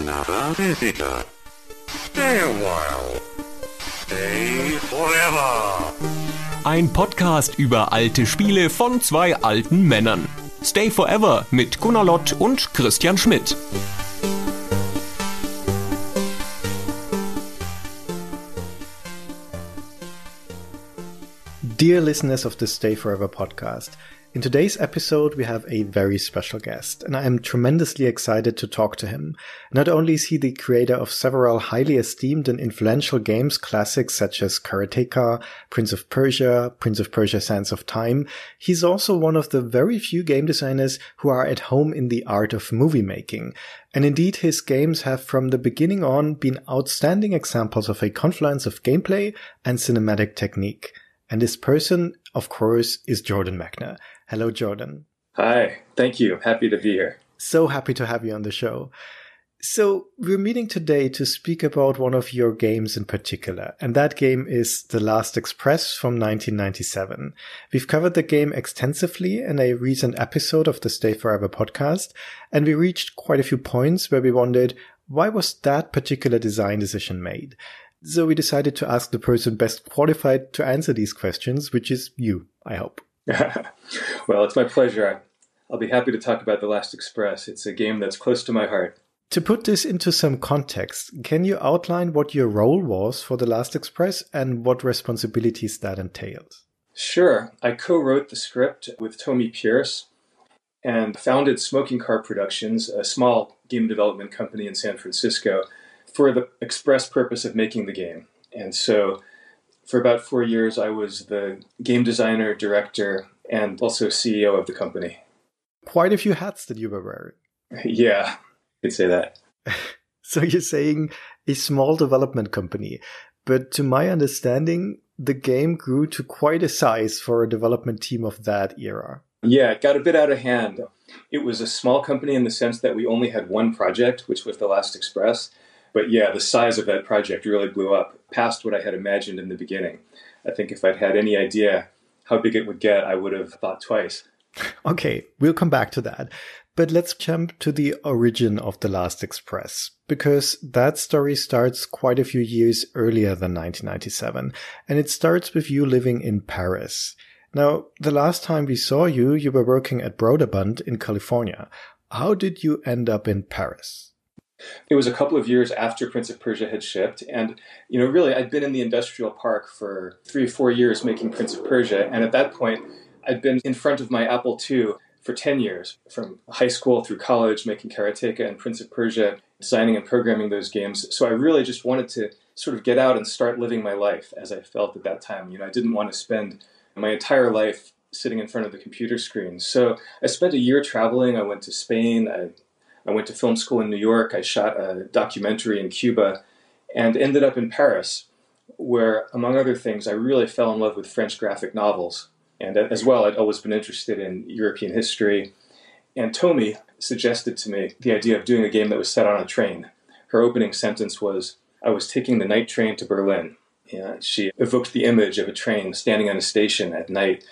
another visitor. Stay a while. Stay forever. Ein Podcast über alte Spiele von zwei alten Männern. Stay Forever mit Gunnar Lott und Christian Schmidt. Dear listeners of the Stay Forever podcast, in today's episode we have a very special guest, and I am tremendously excited to talk to him. Not only is he the creator of several highly esteemed and influential games classics such as Karateka, Prince of Persia, Prince of Persia Sands of Time, he's also one of the very few game designers who are at home in the art of movie making. And indeed, his games have from the beginning on been outstanding examples of a confluence of gameplay and cinematic technique. And this person, of course, is Jordan Mechner. Hello, Jordan. Hi, thank you. Happy to be here. So happy to have you on the show. So, we're meeting today to speak about one of your games in particular, and that game is The Last Express from 1997. We've covered the game extensively in a recent episode of the Stay Forever podcast, and we reached quite a few points where we wondered why was that particular design decision made? So we decided to ask the person best qualified to answer these questions, which is you, I hope. well, it's my pleasure. I'll be happy to talk about The Last Express. It's a game that's close to my heart. To put this into some context, can you outline what your role was for The Last Express and what responsibilities that entailed? Sure. I co wrote the script with Tomi Pierce and founded Smoking Car Productions, a small game development company in San Francisco for the express purpose of making the game. And so for about four years, I was the game designer, director, and also CEO of the company. Quite a few hats that you were wearing. yeah, you could say that. so you're saying a small development company, but to my understanding, the game grew to quite a size for a development team of that era. Yeah, it got a bit out of hand. It was a small company in the sense that we only had one project, which was The Last Express. But yeah, the size of that project really blew up past what I had imagined in the beginning. I think if I'd had any idea how big it would get, I would have thought twice. Okay, we'll come back to that. But let's jump to the origin of The Last Express, because that story starts quite a few years earlier than 1997, and it starts with you living in Paris. Now, the last time we saw you, you were working at Broderbund in California. How did you end up in Paris? It was a couple of years after Prince of Persia had shipped, and you know, really, I'd been in the industrial park for three or four years making Prince of Persia, and at that point, I'd been in front of my Apple II for ten years, from high school through college, making Karateka and Prince of Persia, designing and programming those games. So I really just wanted to sort of get out and start living my life as I felt at that time. You know, I didn't want to spend my entire life sitting in front of the computer screen. So I spent a year traveling. I went to Spain. I I went to film school in New York. I shot a documentary in Cuba and ended up in Paris, where, among other things, I really fell in love with French graphic novels. And uh, as well, I'd always been interested in European history. And Tomi suggested to me the idea of doing a game that was set on a train. Her opening sentence was, I was taking the night train to Berlin. Yeah, she evoked the image of a train standing on a station at night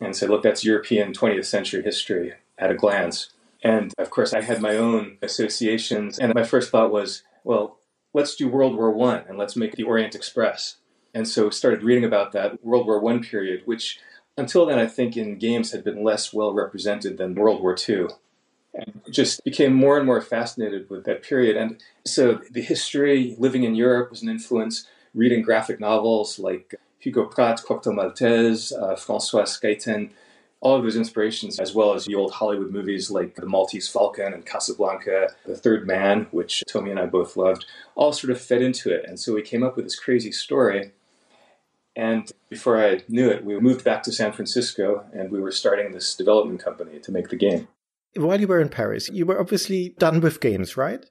and said, Look, that's European 20th century history at a glance. And of course, I had my own associations. And my first thought was, well, let's do World War One and let's make the Orient Express. And so started reading about that World War One period, which until then I think in games had been less well represented than World War Two. And just became more and more fascinated with that period. And so the history, living in Europe was an influence, reading graphic novels like Hugo Pratt, Corto Maltese, uh, Francois Schuiten, all of those inspirations, as well as the old Hollywood movies like The Maltese Falcon and Casablanca, The Third Man, which Tomi and I both loved, all sort of fed into it. And so we came up with this crazy story. And before I knew it, we moved back to San Francisco and we were starting this development company to make the game. While you were in Paris, you were obviously done with games, right?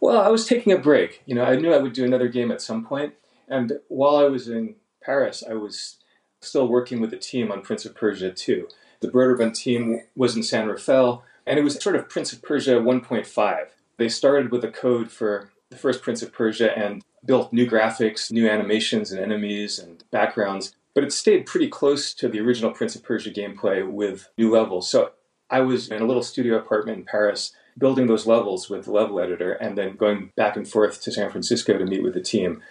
Well, I was taking a break. You know, I knew I would do another game at some point. And while I was in Paris, I was still working with the team on Prince of Persia 2. The Broderbund team was in San Rafael, and it was sort of Prince of Persia 1.5. They started with a code for the first Prince of Persia and built new graphics, new animations and enemies and backgrounds, but it stayed pretty close to the original Prince of Persia gameplay with new levels. So I was in a little studio apartment in Paris building those levels with the level editor and then going back and forth to San Francisco to meet with the team.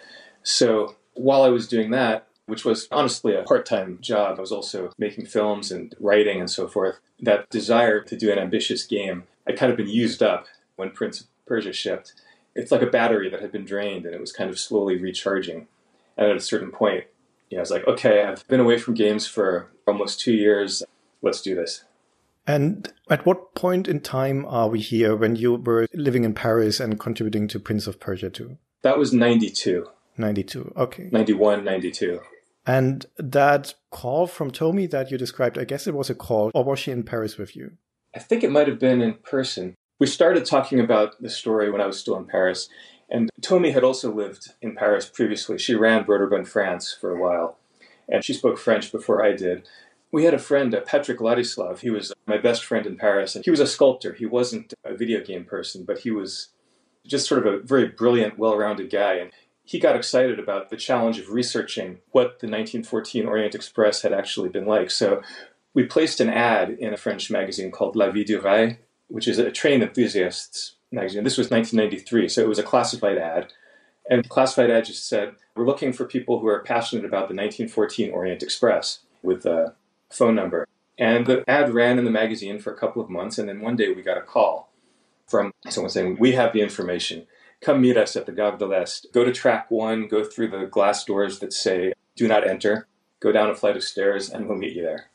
So while I was doing that, which was honestly a part time job, I was also making films and writing and so forth. That desire to do an ambitious game had kind of been used up when Prince of Persia shipped. It's like a battery that had been drained and it was kind of slowly recharging. And at a certain point, you know, I was like, okay, I've been away from games for almost two years. Let's do this. And at what point in time are we here when you were living in Paris and contributing to Prince of Persia 2? That was 92. 92, okay. 91, 92. And that call from Tomi that you described, I guess it was a call, or was she in Paris with you? I think it might have been in person. We started talking about the story when I was still in Paris, and Tomi had also lived in Paris previously. She ran Broderbund France for a while, and she spoke French before I did. We had a friend, uh, Patrick Ladislav. He was my best friend in Paris, and he was a sculptor. He wasn't a video game person, but he was just sort of a very brilliant, well rounded guy. And he got excited about the challenge of researching what the 1914 Orient Express had actually been like. So we placed an ad in a French magazine called La Vie du Rail, which is a train enthusiasts magazine. This was 1993, so it was a classified ad. And the classified ad just said, We're looking for people who are passionate about the 1914 Orient Express with a phone number. And the ad ran in the magazine for a couple of months, and then one day we got a call from someone saying, We have the information. Come meet us at the Gare de l'Est. Go to track one, go through the glass doors that say, Do not enter. Go down a flight of stairs, and we'll meet you there.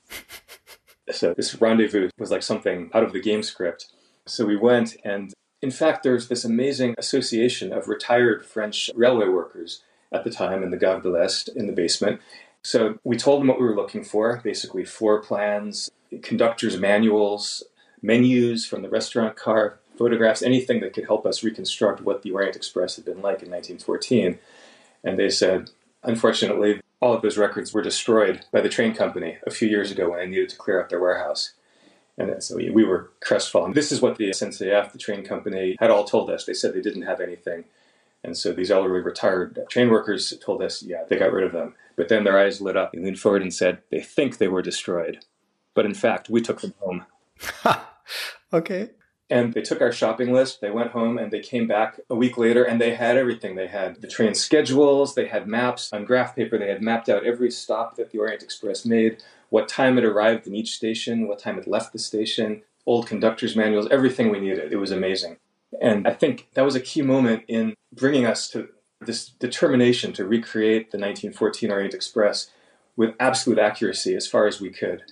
so this rendezvous was like something out of the game script. So we went, and in fact, there's this amazing association of retired French railway workers at the time in the Gare de l'Est in the basement. So we told them what we were looking for basically, floor plans, conductors' manuals, menus from the restaurant car, photographs, anything that could help us reconstruct what the Orient Express had been like in 1914. And they said, unfortunately, all of those records were destroyed by the train company a few years ago when they needed to clear out their warehouse. And so we were crestfallen. This is what the SNCF, the train company, had all told us. They said they didn't have anything. And so these elderly retired train workers told us, yeah, they got rid of them. But then their eyes lit up and leaned forward and said, they think they were destroyed. But in fact, we took them home. okay. And they took our shopping list, they went home, and they came back a week later and they had everything. They had the train schedules, they had maps on graph paper, they had mapped out every stop that the Orient Express made, what time it arrived in each station, what time it left the station, old conductor's manuals, everything we needed. It was amazing. And I think that was a key moment in bringing us to this determination to recreate the 1914 Orient Express with absolute accuracy as far as we could.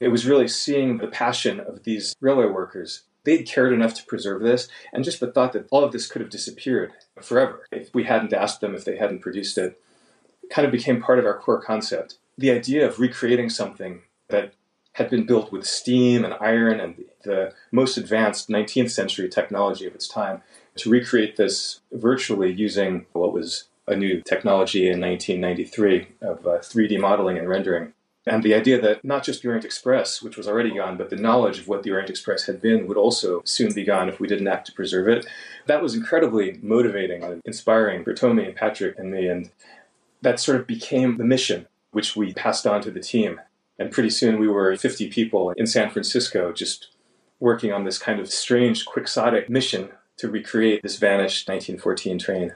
It was really seeing the passion of these railway workers they'd cared enough to preserve this, and just the thought that all of this could have disappeared forever if we hadn't asked them, if they hadn't produced it, kind of became part of our core concept. The idea of recreating something that had been built with steam and iron and the most advanced 19th century technology of its time, to recreate this virtually using what was a new technology in 1993 of uh, 3D modeling and rendering and the idea that not just the Orient Express, which was already gone, but the knowledge of what the Orient Express had been would also soon be gone if we didn't act to preserve it. That was incredibly motivating and inspiring for Tomi and Patrick and me. And that sort of became the mission, which we passed on to the team. And pretty soon we were 50 people in San Francisco just working on this kind of strange, quixotic mission to recreate this vanished 1914 train.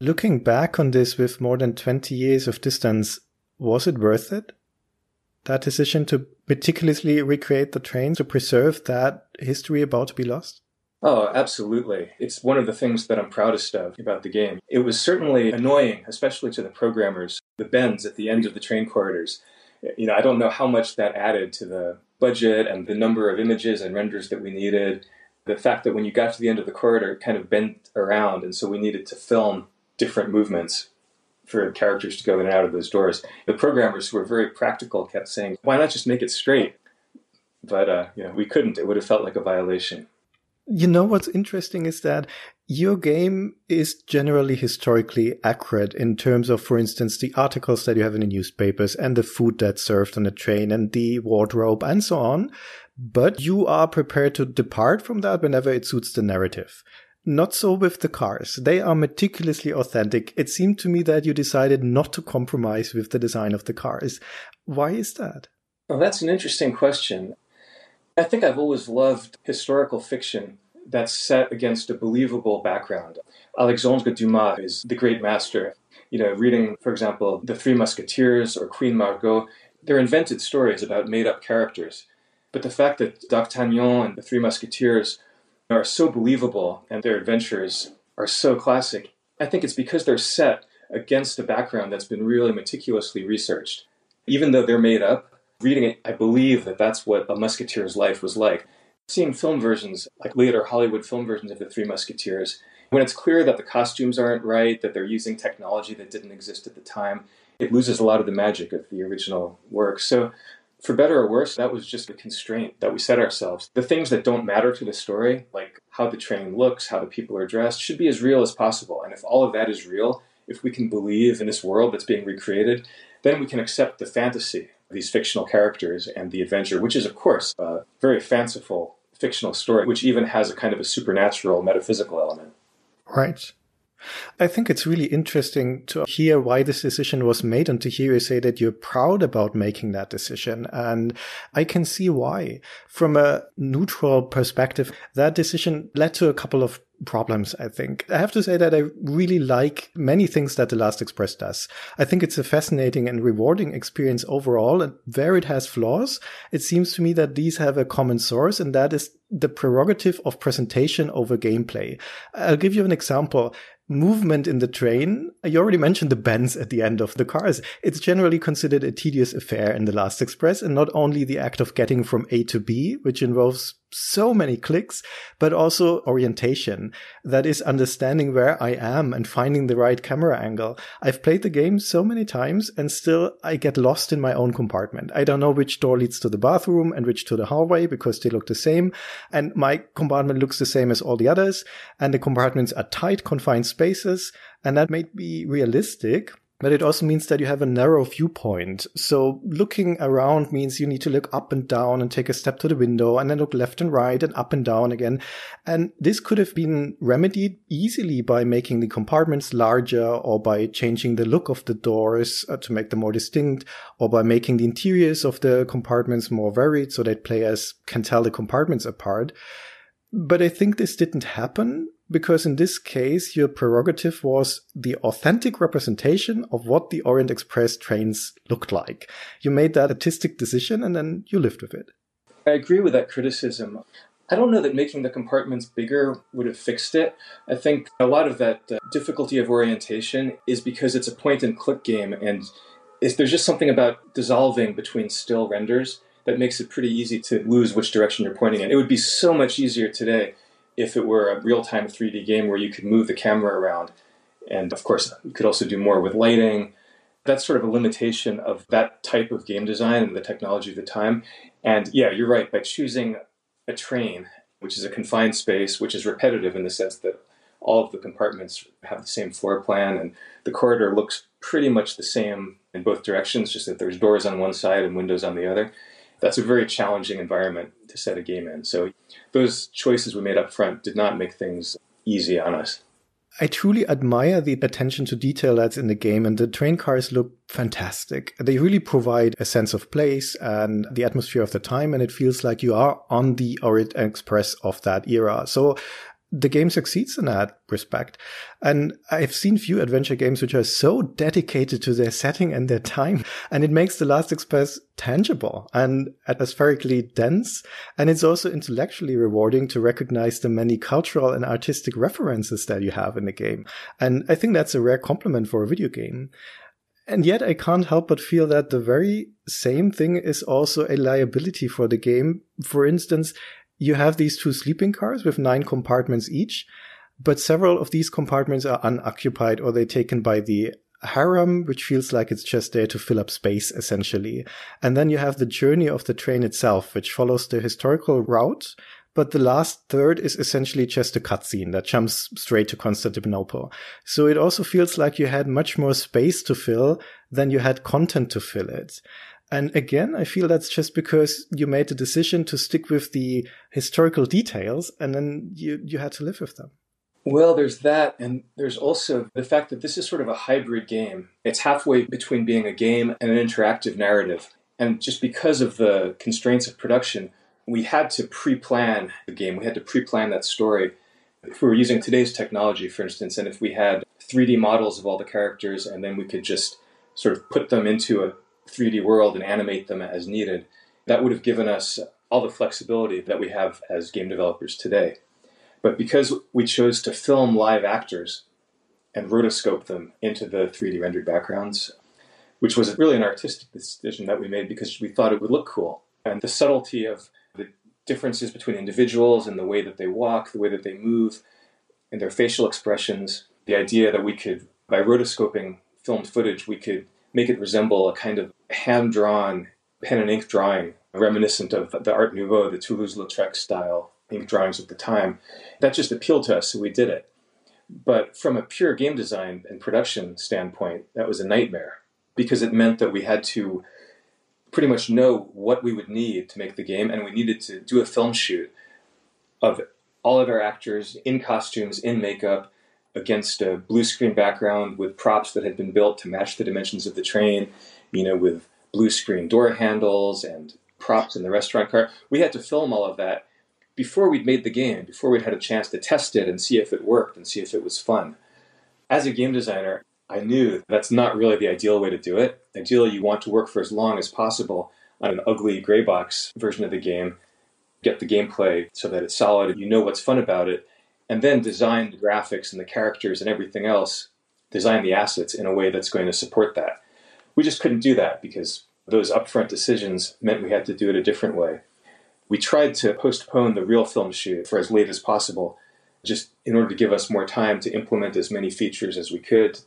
Looking back on this with more than 20 years of distance, was it worth it? That decision to meticulously recreate the train to preserve that history about to be lost? Oh, absolutely. It's one of the things that I'm proudest of about the game. It was certainly annoying, especially to the programmers, the bends at the end of the train corridors. You know, I don't know how much that added to the budget and the number of images and renders that we needed. The fact that when you got to the end of the corridor, it kind of bent around, and so we needed to film different movements for characters to go in and out of those doors. The programmers who were very practical kept saying, "Why not just make it straight?" But uh, you know, we couldn't. It would have felt like a violation. You know what's interesting is that your game is generally historically accurate in terms of, for instance, the articles that you have in the newspapers and the food that's served on the train and the wardrobe and so on. But you are prepared to depart from that whenever it suits the narrative. Not so with the cars. They are meticulously authentic. It seemed to me that you decided not to compromise with the design of the cars. Why is that? Well, that's an interesting question. I think I've always loved historical fiction that's set against a believable background. Alexandre Dumas is the great master. You know, reading, for example, The Three Musketeers or Queen Margot, they're invented stories about made up characters. But the fact that D'Artagnan and the Three Musketeers are so believable and their adventures are so classic, I think it's because they're set against a background that's been really meticulously researched. Even though they're made up, reading it, I believe that that's what a musketeer's life was like. Seeing film versions, like later Hollywood film versions of The Three Musketeers, when it's clear that the costumes aren't right, that they're using technology that didn't exist at the time, it loses a lot of the magic of the original work. So, for better or worse, that was just a constraint that we set ourselves. The things that don't matter to the story, like how the train looks, how the people are dressed, should be as real as possible. And if all of that is real, if we can believe in this world that's being recreated, then we can accept the fantasy of these fictional characters and the adventure, which is, of course, a very fanciful fictional story, which even has a kind of a supernatural metaphysical element. Right. I think it's really interesting to hear why this decision was made and to hear you say that you're proud about making that decision. And I can see why. From a neutral perspective, that decision led to a couple of problems, I think. I have to say that I really like many things that The Last Express does. I think it's a fascinating and rewarding experience overall, and where it has flaws, it seems to me that these have a common source, and that is the prerogative of presentation over gameplay. I'll give you an example movement in the train. You already mentioned the bends at the end of the cars. It's generally considered a tedious affair in the Last Express, and not only the act of getting from A to B, which involves so many clicks, but also orientation. That is understanding where I am and finding the right camera angle. I've played the game so many times and still I get lost in my own compartment. I don't know which door leads to the bathroom and which to the hallway because they look the same. And my compartment looks the same as all the others. And the compartments are tight, confined spaces. And that may be realistic but it also means that you have a narrow viewpoint. So looking around means you need to look up and down and take a step to the window and then look left and right and up and down again. And this could have been remedied easily by making the compartments larger or by changing the look of the doors uh, to make them more distinct or by making the interiors of the compartments more varied so that players can tell the compartments apart. But I think this didn't happen because in this case, your prerogative was the authentic representation of what the Orient Express trains looked like. You made that artistic decision and then you lived with it. I agree with that criticism. I don't know that making the compartments bigger would have fixed it. I think a lot of that uh, difficulty of orientation is because it's a point and click game, and there's just something about dissolving between still renders that makes it pretty easy to lose which direction you're pointing in. It would be so much easier today if it were a real time 3D game where you could move the camera around. And of course, you could also do more with lighting. That's sort of a limitation of that type of game design and the technology of the time. And yeah, you're right. By choosing a train, which is a confined space, which is repetitive in the sense that all of the compartments have the same floor plan and the corridor looks pretty much the same in both directions, just that there's doors on one side and windows on the other that's a very challenging environment to set a game in. So those choices we made up front did not make things easy on us. I truly admire the attention to detail that's in the game, and the train cars look fantastic. They really provide a sense of place and the atmosphere of the time, and it feels like you are on the Orient Express of that era. So the game succeeds in that respect. And I've seen few adventure games which are so dedicated to their setting and their time. And it makes The Last Express tangible and atmospherically dense. And it's also intellectually rewarding to recognize the many cultural and artistic references that you have in the game. And I think that's a rare compliment for a video game. And yet I can't help but feel that the very same thing is also a liability for the game. For instance, you have these two sleeping cars with nine compartments each, but several of these compartments are unoccupied or they're taken by the harem, which feels like it's just there to fill up space, essentially. And then you have the journey of the train itself, which follows the historical route, but the last third is essentially just a cutscene that jumps straight to Constantinople. So it also feels like you had much more space to fill than you had content to fill it. And again, I feel that's just because you made the decision to stick with the historical details and then you, you had to live with them. Well, there's that, and there's also the fact that this is sort of a hybrid game. It's halfway between being a game and an interactive narrative. And just because of the constraints of production, we had to pre plan the game, we had to pre plan that story. If we were using today's technology, for instance, and if we had 3D models of all the characters and then we could just sort of put them into a 3D world and animate them as needed, that would have given us all the flexibility that we have as game developers today. But because we chose to film live actors and rotoscope them into the 3D rendered backgrounds, which was really an artistic decision that we made because we thought it would look cool. And the subtlety of the differences between individuals and the way that they walk, the way that they move, and their facial expressions, the idea that we could, by rotoscoping filmed footage, we could make it resemble a kind of hand drawn pen and ink drawing reminiscent of the Art Nouveau, the Toulouse-Lautrec style ink drawings of the time. That just appealed to us, so we did it. But from a pure game design and production standpoint, that was a nightmare because it meant that we had to pretty much know what we would need to make the game, and we needed to do a film shoot of all of our actors in costumes, in makeup, against a blue screen background with props that had been built to match the dimensions of the train, you know, with blue screen door handles and props in the restaurant cart. We had to film all of that before we'd made the game, before we'd had a chance to test it and see if it worked and see if it was fun. As a game designer, I knew that's not really the ideal way to do it. Ideally, you want to work for as long as possible on an ugly gray box version of the game, get the gameplay so that it's solid, you know what's fun about it, and then design the graphics and the characters and everything else, design the assets in a way that's going to support that. We just couldn't do that because those upfront decisions meant we had to do it a different way. We tried to postpone the real film shoot for as late as possible, just in order to give us more time to implement as many features as we could,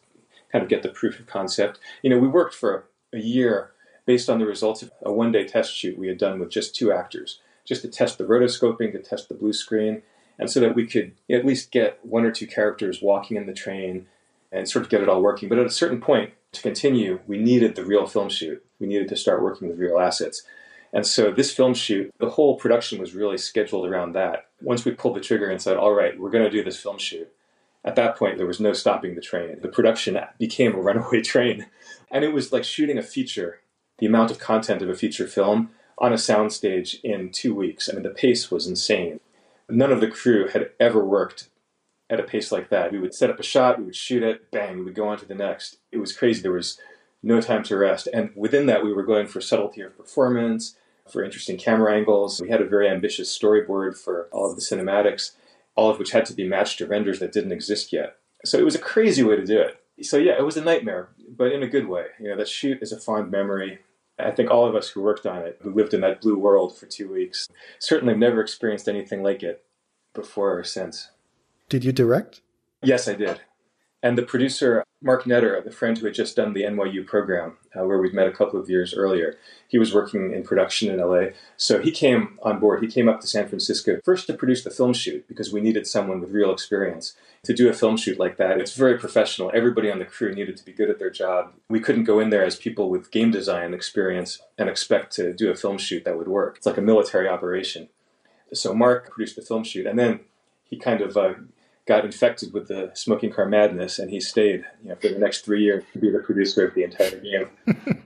kind of get the proof of concept. You know, we worked for a year based on the results of a one day test shoot we had done with just two actors, just to test the rotoscoping, to test the blue screen, and so that we could at least get one or two characters walking in the train and sort of get it all working. But at a certain point, to continue, we needed the real film shoot. We needed to start working with real assets. And so this film shoot, the whole production was really scheduled around that. Once we pulled the trigger and said, all right, we're going to do this film shoot, at that point there was no stopping the train. The production became a runaway train. And it was like shooting a feature, the amount of content of a feature film on a soundstage in two weeks. I mean, the pace was insane. None of the crew had ever worked at a pace like that. We would set up a shot, we would shoot it, bang, we would go on to the next. It was crazy. There was no time to rest. And within that, we were going for subtlety of performance, for interesting camera angles. We had a very ambitious storyboard for all of the cinematics, all of which had to be matched to renders that didn't exist yet. So it was a crazy way to do it. So yeah, it was a nightmare, but in a good way. You know, that shoot is a fond memory. I think all of us who worked on it, who lived in that blue world for two weeks, certainly have never experienced anything like it before or since. Did you direct? Yes, I did. And the producer, Mark Netter, the friend who had just done the NYU program, uh, where we'd met a couple of years earlier, he was working in production in LA. So he came on board. He came up to San Francisco first to produce the film shoot because we needed someone with real experience to do a film shoot like that. It's very professional. Everybody on the crew needed to be good at their job. We couldn't go in there as people with game design experience and expect to do a film shoot that would work. It's like a military operation. So Mark produced the film shoot, and then he kind of uh, got infected with the smoking car madness, and he stayed you know, for the next three years to be the producer of the entire game.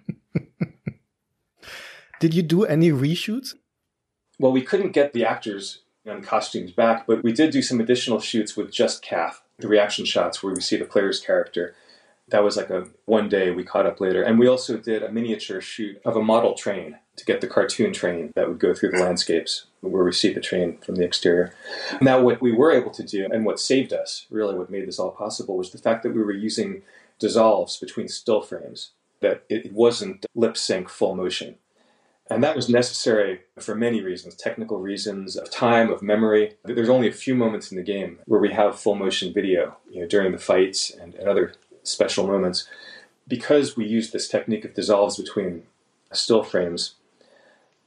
Did you do any reshoots? Well, we couldn't get the actors and costumes back, but we did do some additional shoots with just Cath, the reaction shots where we see the player's character that was like a one day we caught up later. And we also did a miniature shoot of a model train to get the cartoon train that would go through the landscapes where we see the train from the exterior. Now, what we were able to do and what saved us, really what made this all possible, was the fact that we were using dissolves between still frames, that it wasn't lip sync full motion. And that was necessary for many reasons technical reasons, of time, of memory. There's only a few moments in the game where we have full motion video you know, during the fights and, and other special moments. Because we used this technique of dissolves between still frames,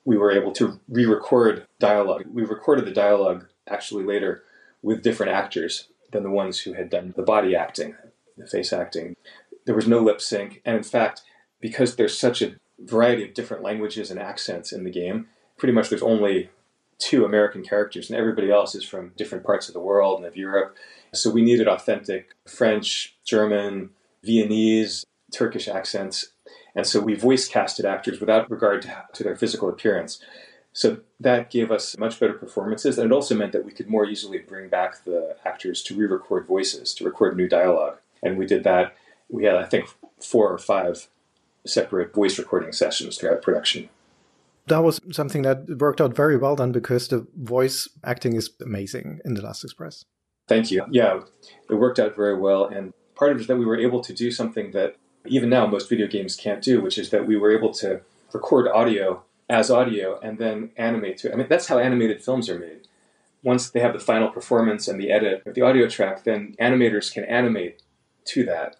we were able to re record dialogue. We recorded the dialogue actually later with different actors than the ones who had done the body acting, the face acting. There was no lip sync. And in fact, because there's such a variety of different languages and accents in the game, pretty much there's only two American characters, and everybody else is from different parts of the world and of Europe. So we needed authentic French, German, Viennese, Turkish accents. And so we voice casted actors without regard to, to their physical appearance. So that gave us much better performances, and it also meant that we could more easily bring back the actors to re record voices, to record new dialogue. And we did that. We had, I think, four or five separate voice recording sessions throughout production. That was something that worked out very well then because the voice acting is amazing in The Last Express. Thank you. Yeah, it worked out very well. And part of it is that we were able to do something that even now most video games can't do, which is that we were able to record audio as audio and then animate to it. I mean, that's how animated films are made. Once they have the final performance and the edit of the audio track, then animators can animate to that.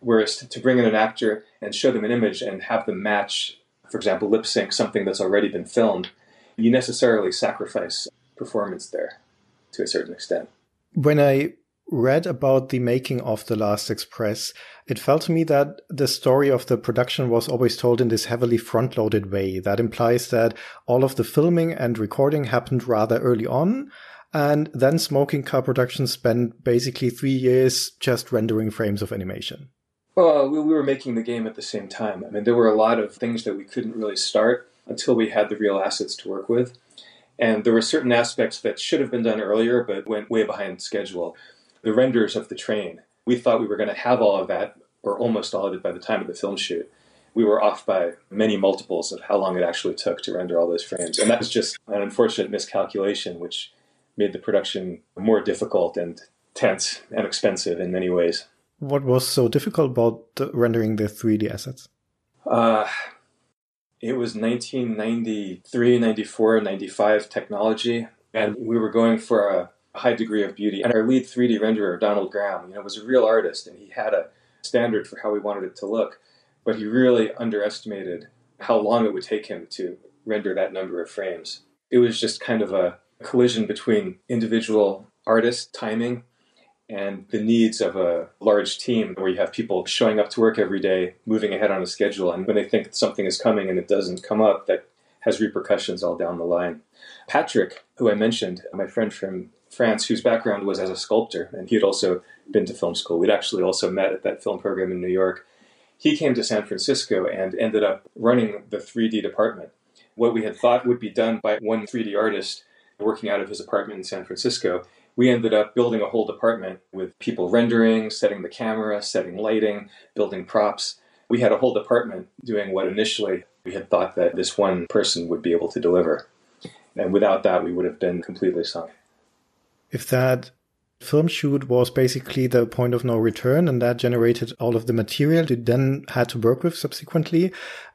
Whereas to bring in an actor and show them an image and have them match, for example, lip sync something that's already been filmed, you necessarily sacrifice performance there to a certain extent. When I read about the making of The Last Express, it felt to me that the story of the production was always told in this heavily front loaded way. That implies that all of the filming and recording happened rather early on. And then Smoking Car Productions spent basically three years just rendering frames of animation. Well, we were making the game at the same time. I mean, there were a lot of things that we couldn't really start until we had the real assets to work with. And there were certain aspects that should have been done earlier, but went way behind schedule the renders of the train. We thought we were going to have all of that, or almost all of it, by the time of the film shoot. We were off by many multiples of how long it actually took to render all those frames. And that was just an unfortunate miscalculation, which made the production more difficult and tense and expensive in many ways. What was so difficult about the rendering the 3D assets? Uh, it was 1993, 94, 95 technology, and we were going for a high degree of beauty. And our lead 3D renderer, Donald Graham, you know, was a real artist, and he had a standard for how we wanted it to look. But he really underestimated how long it would take him to render that number of frames. It was just kind of a collision between individual artist timing and the needs of a large team where you have people showing up to work every day, moving ahead on a schedule, and when they think something is coming and it doesn't come up, that has repercussions all down the line. Patrick, who I mentioned, my friend from France, whose background was as a sculptor, and he had also been to film school. We'd actually also met at that film program in New York. He came to San Francisco and ended up running the 3D department. What we had thought would be done by one 3D artist working out of his apartment in San Francisco, we ended up building a whole department with people rendering, setting the camera, setting lighting, building props. We had a whole department doing what initially we had thought that this one person would be able to deliver. And without that, we would have been completely sunk if that film shoot was basically the point of no return and that generated all of the material you then had to work with subsequently,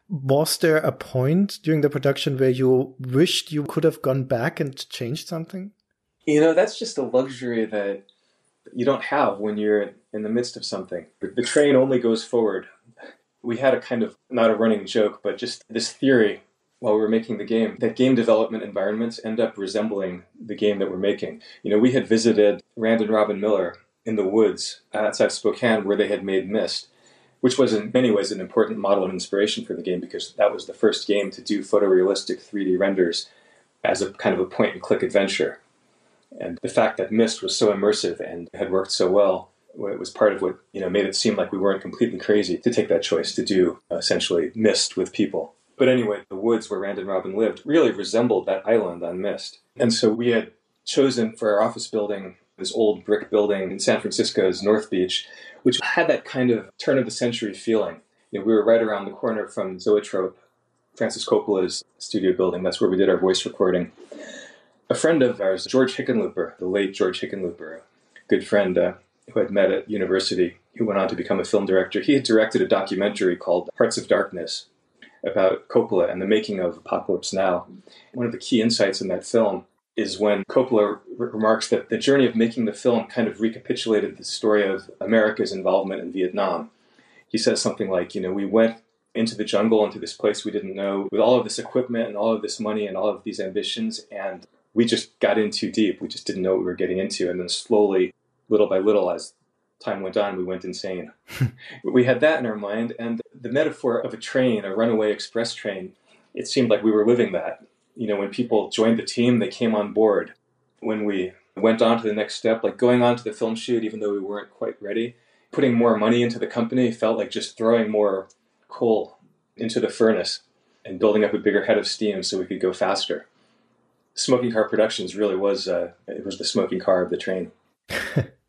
was there a point during the production where you wished you could have gone back and changed something? You know, that's just a luxury that you don't have when you're in the midst of something. The train only goes forward. We had a kind of, not a running joke, but just this theory while we were making the game that game development environments end up resembling the game that we're making. You know, we had visited Rand and Robyn Miller in the woods outside Spokane where they had made Myst, which was in many ways an important model of inspiration for the game because that was the first game to do photorealistic 3D renders as a kind of a point and click adventure. And the fact that Myst was so immersive and had worked so well it was part of what you know made it seem like we weren't completely crazy to take that choice to do uh, essentially Myst with people. But anyway, the woods where Rand and Robyn lived really resembled that island on Myst. And so we had chosen for our office building this old brick building in San Francisco's North Beach, which had that kind of turn of the century feeling. You know, we were right around the corner from Zoetrope, Francis Coppola's studio building. That's where we did our voice recording. A friend of ours, George Hickenlooper, the late George Hickenlooper, a good friend uh, who I'd met at university, who went on to become a film director, he had directed a documentary called Hearts of Darkness, about Coppola and the making of Apocalypse Now. One of the key insights in that film is when Coppola re- remarks that the journey of making the film kind of recapitulated the story of America's involvement in Vietnam. He says something like, you know, we went into the jungle, into this place we didn't know, with all of this equipment and all of this money and all of these ambitions, and we just got in too deep. We just didn't know what we were getting into. And then slowly, little by little, as time went on, we went insane. we had that in our mind, and the metaphor of a train, a runaway express train, it seemed like we were living that. You know, when people joined the team, they came on board. When we went on to the next step, like going on to the film shoot, even though we weren't quite ready, putting more money into the company felt like just throwing more coal into the furnace. and building up a bigger head of steam so we could go faster. Smoking Car Productions really was uh, it was the smoking car of the train.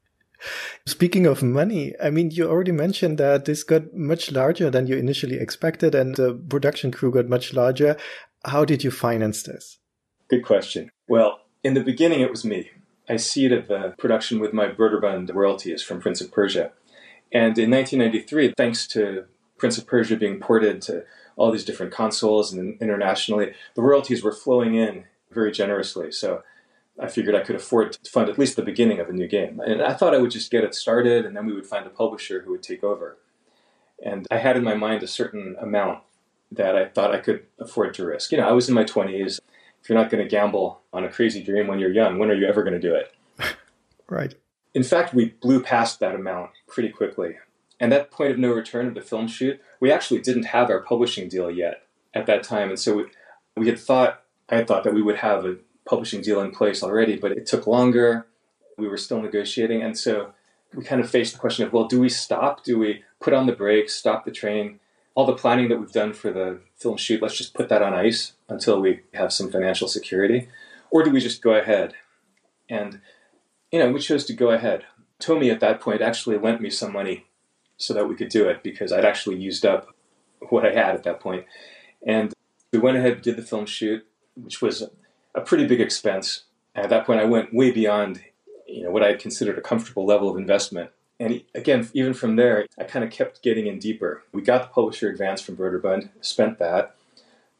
Speaking of money, I mean, you already mentioned that this got much larger than you initially expected, and the production crew got much larger. How did you finance this? Good question. Well, in the beginning, it was me. I seeded the uh, production with my Broderbund royalties from Prince of Persia. And in 1993, thanks to Prince of Persia being ported to all these different consoles and internationally, the royalties were flowing in very generously. So I figured I could afford to fund at least the beginning of a new game. And I thought I would just get it started and then we would find a publisher who would take over. And I had in my mind a certain amount that I thought I could afford to risk. You know, I was in my 20s. If you're not going to gamble on a crazy dream when you're young, when are you ever going to do it? right. In fact, we blew past that amount pretty quickly. And that point of no return of the film shoot, we actually didn't have our publishing deal yet at that time. And so we, we had thought, I had thought that we would have a publishing deal in place already, but it took longer. We were still negotiating. And so we kind of faced the question of, well, do we stop? Do we put on the brakes, stop the train? All the planning that we've done for the film shoot, let's just put that on ice until we have some financial security. Or do we just go ahead? And, you know, we chose to go ahead. Tomi at that point actually lent me some money so that we could do it because I'd actually used up what I had at that point. And we went ahead and did the film shoot, which was a pretty big expense. At that point, I went way beyond, you know, what I had considered a comfortable level of investment. And again, even from there, I kind of kept getting in deeper. We got the publisher advance from Broderbund, spent that.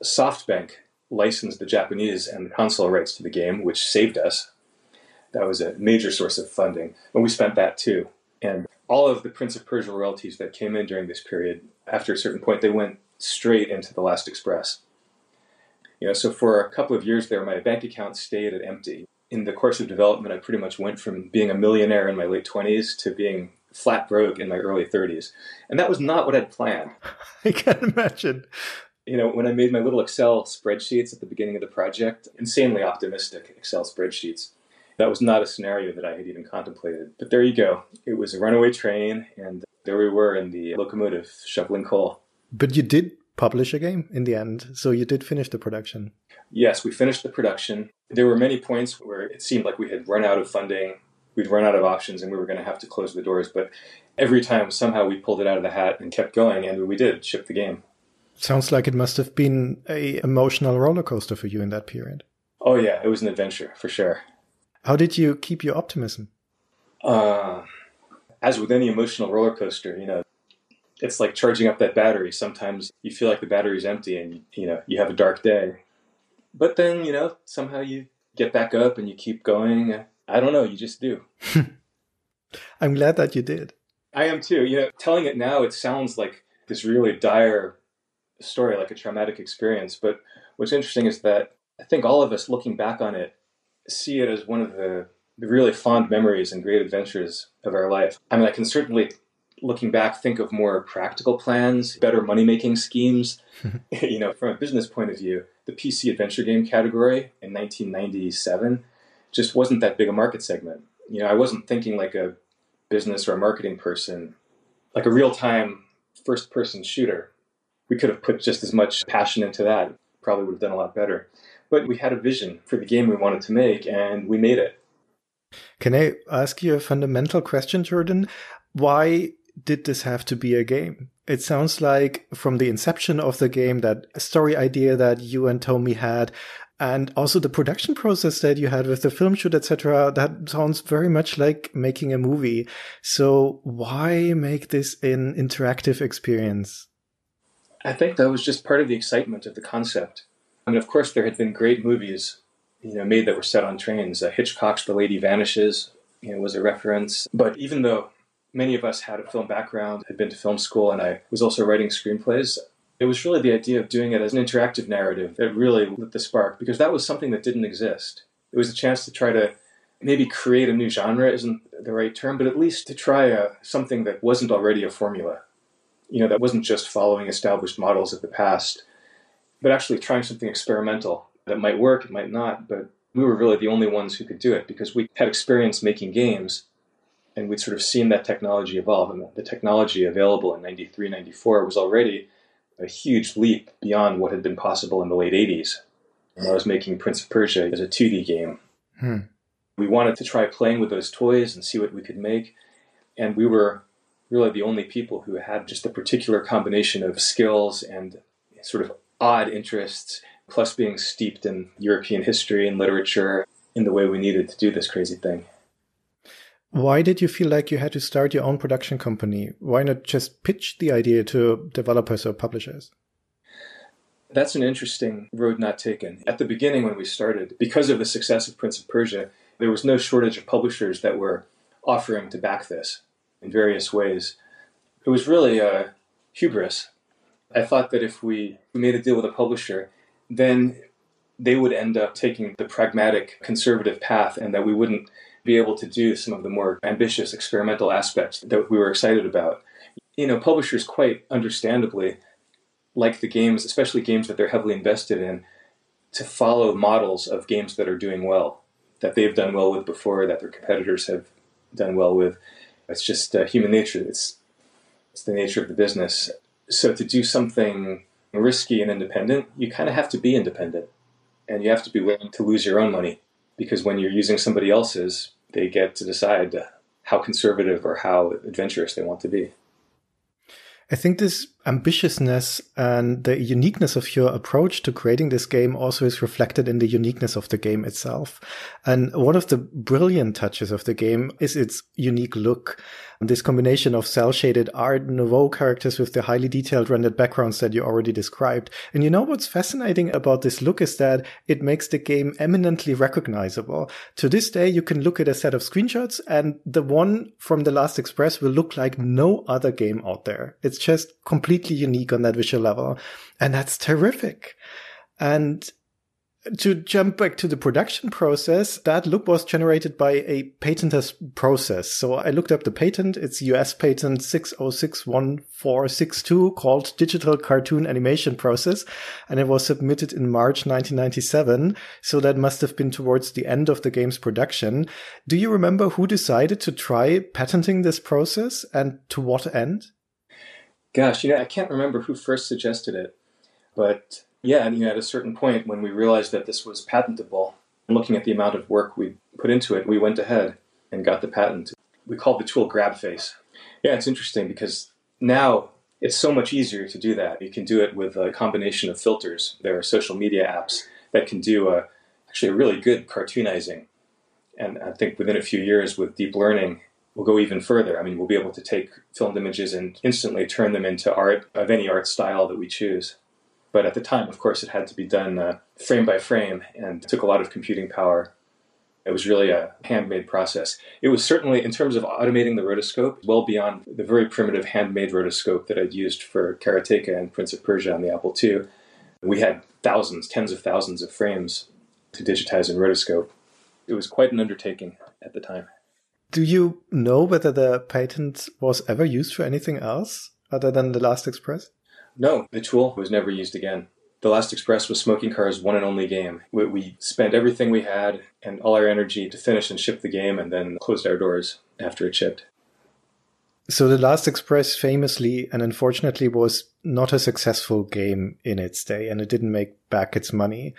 SoftBank licensed the Japanese and the console rights to the game, which saved us. That was a major source of funding, and we spent that too. And all of the Prince of Persia royalties that came in during this period, after a certain point, they went straight into the Last Express. You know, so for a couple of years there, my bank account stayed at empty. In the course of development, I pretty much went from being a millionaire in my late 20s to being flat broke in my early 30s. And that was not what I'd planned. I can't imagine. You know, when I made my little Excel spreadsheets at the beginning of the project, insanely optimistic Excel spreadsheets, that was not a scenario that I had even contemplated. But there you go. It was a runaway train, and there we were in the locomotive shoveling coal. But you did publish a game in the end. So you did finish the production. Yes, we finished the production. There were many points where it seemed like we had run out of funding, we'd run out of options, and we were going to have to close the doors. But every time, somehow, we pulled it out of the hat and kept going, and we did ship the game. Sounds like it must have been a emotional roller coaster for you in that period. Oh yeah, it was an adventure for sure. How did you keep your optimism? Uh, as with any emotional roller coaster, you know, it's like charging up that battery. Sometimes you feel like the battery's empty and you know you have a dark day, but then you know somehow you get back up and you keep going. I don't know, you just do. I'm glad that you did. I am too. You know, telling it now, it sounds like this really dire story, like a traumatic experience. But what's interesting is that I think all of us looking back on it see it as one of the, the really fond memories and great adventures of our life. I mean, I can certainly looking back, think of more practical plans, better money making schemes. you know, from a business point of view, the PC adventure game category in 1997 just wasn't that big a market segment. You know, I wasn't thinking like a business or a marketing person, like a real time first person shooter. We could have put just as much passion into that, probably would have done a lot better. But we had a vision for the game we wanted to make, and we made it. Can I ask you a fundamental question, Jordan? Why did this have to be a game? It sounds like from the inception of the game, that story idea that you and Tomi had, and also the production process that you had with the film shoot, etc. That sounds very much like making a movie. So why make this an interactive experience? I think that was just part of the excitement of the concept. I mean, of course, there had been great movies, you know, made that were set on trains. Uh, Hitchcock's *The Lady Vanishes*, you know, was a reference. But even though many of us had a film background, had been to film school, and I was also writing screenplays. It was really the idea of doing it as an interactive narrative that really lit the spark because that was something that didn't exist. It was a chance to try to maybe create a new genre isn't the right term, but at least to try a, something that wasn't already a formula. You know, that wasn't just following established models of the past, but actually trying something experimental that might work, it might not, but we were really the only ones who could do it because we had experience making games and we'd sort of seen that technology evolve. And the technology available in 93, 94 was already a huge leap beyond what had been possible in the late 80s. And I was making Prince of Persia as a 2D game. Hmm. We wanted to try playing with those toys and see what we could make. And we were really the only people who had just a particular combination of skills and sort of odd interests, plus being steeped in European history and literature in the way we needed to do this crazy thing. Why did you feel like you had to start your own production company? Why not just pitch the idea to developers or publishers? That's an interesting road not taken. At the beginning, when we started, because of the success of Prince of Persia, there was no shortage of publishers that were offering to back this in various ways. It was really a hubris. I thought that if we made a deal with a publisher, then they would end up taking the pragmatic conservative path and that we wouldn't be able to do some of the more ambitious experimental aspects that we were excited about. You know, publishers quite understandably like the games, especially games that they're heavily invested in, to follow models of games that are doing well, that they've done well with before, that their competitors have done well with. It's just uh, human nature. It's it's the nature of the business. So to do something risky and independent, you kind of have to be independent, and you have to be willing to lose your own money because when you're using somebody else's, they get to decide how conservative or how adventurous they want to be. I think this ambitiousness and the uniqueness of your approach to creating this game also is reflected in the uniqueness of the game itself. And one of the brilliant touches of the game is its unique look. And this combination of cel shaded art nouveau characters with the highly detailed rendered backgrounds that you already described. And you know what's fascinating about this look is that it makes the game eminently recognizable. To this day, you can look at a set of screenshots and the one from The Last Express will look like no other game out there. It's just completely unique on that visual level. And that's terrific. And to jump back to the production process, that look was generated by a patentless process. So I looked up the patent. It's US patent 6061462 called Digital Cartoon Animation Process. And it was submitted in March 1997. So that must have been towards the end of the game's production. Do you remember who decided to try patenting this process and to what end? Gosh, you know, I can't remember who first suggested it, but yeah, you know, at a certain point when we realized that this was patentable, and looking at the amount of work we put into it, we went ahead and got the patent. We called the tool GrabFace. Yeah, it's interesting because now it's so much easier to do that. You can do it with a combination of filters. There are social media apps that can do a, actually a really good cartoonizing. And I think within a few years with deep learning, we'll go even further. I mean, we'll be able to take filmed images and instantly turn them into art of any art style that we choose. But at the time, of course, it had to be done uh, frame by frame and took a lot of computing power. It was really a handmade process. It was certainly, in terms of automating the rotoscope, well beyond the very primitive handmade rotoscope that I'd used for Karateka and Prince of Persia on the Apple II. We had thousands, tens of thousands of frames to digitize in rotoscope. It was quite an undertaking at the time. Do you know whether the patent was ever used for anything else other than the Last Express? No, the tool was never used again. The Last Express was Smoking Car's one and only game. We, we spent everything we had and all our energy to finish and ship the game and then closed our doors after it shipped. So The Last Express famously and unfortunately was not a successful game in its day and it didn't make back its money.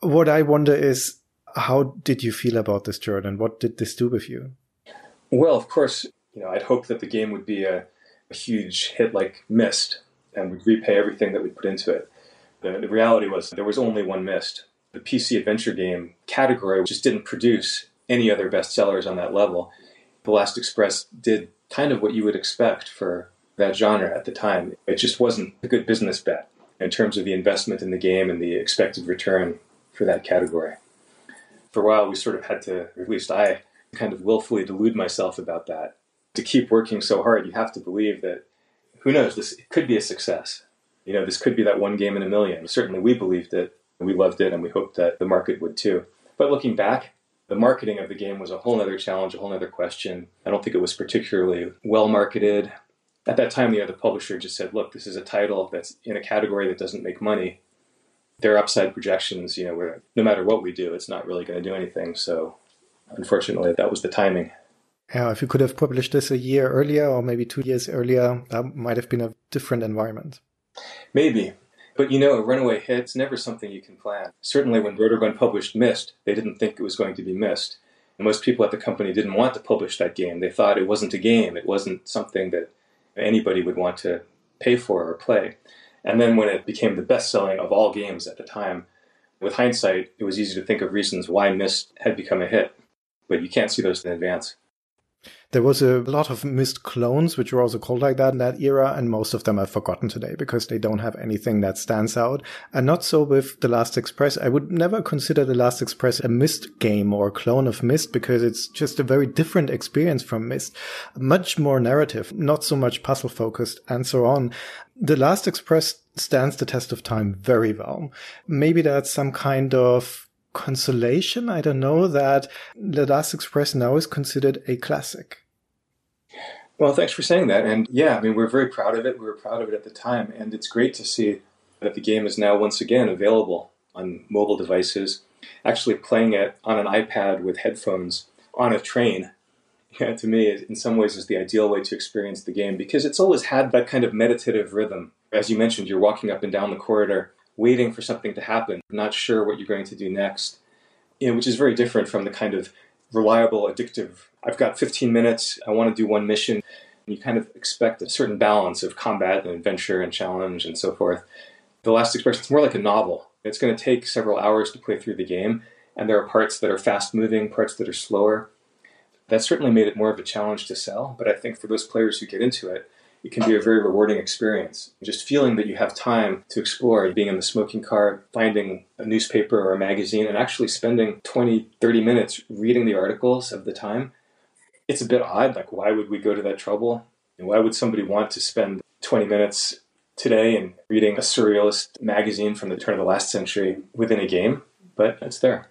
What I wonder is how did you feel about this, Jordan? And what did this do with you? Well, of course, you know, I'd hoped that the game would be a, a huge hit like Myst and would repay everything that we put into it. The, the reality was there was only one Myst. The PC adventure game category just didn't produce any other bestsellers on that level. The Last Express did kind of what you would expect for that genre at the time. It just wasn't a good business bet in terms of the investment in the game and the expected return for that category. For a while, we sort of had to, at least I, kind of willfully delude myself about that. To keep working so hard, you have to believe that who knows, this could be a success. You know, this could be that one game in a million. Certainly we believed it, we loved it, and we hoped that the market would too. But looking back, the marketing of the game was a whole other challenge, a whole other question. I don't think it was particularly well marketed. At that time, you know, the publisher just said, look, this is a title that's in a category that doesn't make money. There are upside projections, you know, where no matter what we do, it's not really going to do anything. So unfortunately, that was the timing. Yeah, if you could have published this a year earlier or maybe two years earlier, that might have been a different environment. Maybe. But you know, a runaway hit's never something you can plan. Certainly when Broderbund published Myst, they didn't think it was going to be Myst. And most people at the company didn't want to publish that game. They thought it wasn't a game. It wasn't something that anybody would want to pay for or play. And then when it became the best selling of all games at the time, with hindsight, it was easy to think of reasons why Myst had become a hit. But you can't see those in advance. There was a lot of Myst clones, which were also called like that in that era, and most of them are forgotten today because they don't have anything that stands out. And not so with The Last Express. I would never consider The Last Express a Myst game or a clone of Myst because it's just a very different experience from Myst. Much more narrative, not so much puzzle focused, and so on. The Last Express stands the test of time very well. Maybe that's some kind of consolation. I don't know that The Last Express now is considered a classic. Well, thanks for saying that. And yeah, I mean, we're very proud of it. We were proud of it at the time. And it's great to see that the game is now once again available on mobile devices. Actually, playing it on an iPad with headphones on a train, yeah, to me, in some ways, is the ideal way to experience the game because it's always had that kind of meditative rhythm. As you mentioned, you're walking up and down the corridor waiting for something to happen, not sure what you're going to do next, you know, which is very different from the kind of reliable, addictive, I've got 15 minutes, I want to do one mission. You kind of expect a certain balance of combat and adventure and challenge and so forth. The Last Expression is more like a novel. It's going to take several hours to play through the game, and there are parts that are fast moving, parts that are slower. That certainly made it more of a challenge to sell, but I think for those players who get into it, it can be a very rewarding experience. Just feeling that you have time to explore, being in the smoking car, finding a newspaper or a magazine, and actually spending 20, 30 minutes reading the articles of the time. It's a bit odd. Like, why would we go to that trouble? And why would somebody want to spend 20 minutes today and reading a surrealist magazine from the turn of the last century within a game? But it's there.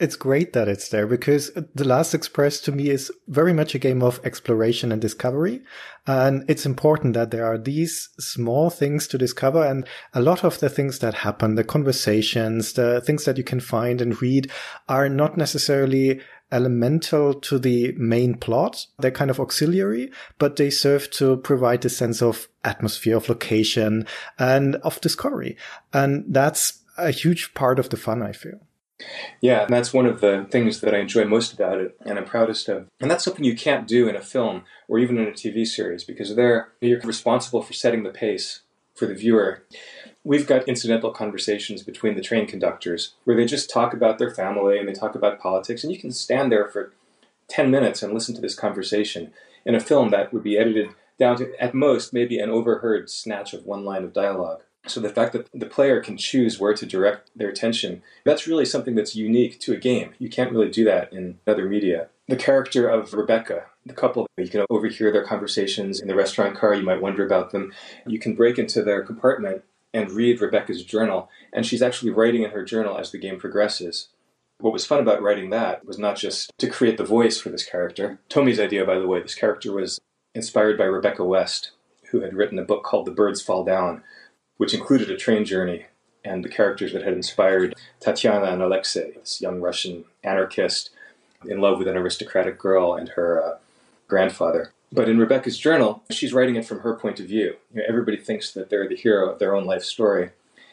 It's great that it's there because The Last Express to me is very much a game of exploration and discovery. And it's important that there are these small things to discover. And a lot of the things that happen, the conversations, the things that you can find and read are not necessarily elemental to the main plot. They're kind of auxiliary, but they serve to provide a sense of atmosphere, of location and of discovery. And that's a huge part of the fun, I feel. Yeah, and that's one of the things that I enjoy most about it and I'm proudest of. And that's something you can't do in a film or even in a TV series because there you're responsible for setting the pace for the viewer. We've got incidental conversations between the train conductors where they just talk about their family and they talk about politics, and you can stand there for 10 minutes and listen to this conversation. In a film, that would be edited down to, at most, maybe an overheard snatch of one line of dialogue. So the fact that the player can choose where to direct their attention, that's really something that's unique to a game. You can't really do that in other media. The character of Rebecca, the couple, you can overhear their conversations in the restaurant car, you might wonder about them. You can break into their compartment and read Rebecca's journal, and she's actually writing in her journal as the game progresses. What was fun about writing that was not just to create the voice for this character. Tomi's idea, by the way, this character was inspired by Rebecca West, who had written a book called The Birds Fall Down, which included a train journey and the characters that had inspired Tatiana and Alexei, this young Russian anarchist in love with an aristocratic girl and her uh, grandfather. But in Rebecca's journal, she's writing it from her point of view. You know, everybody thinks that they're the hero of their own life story.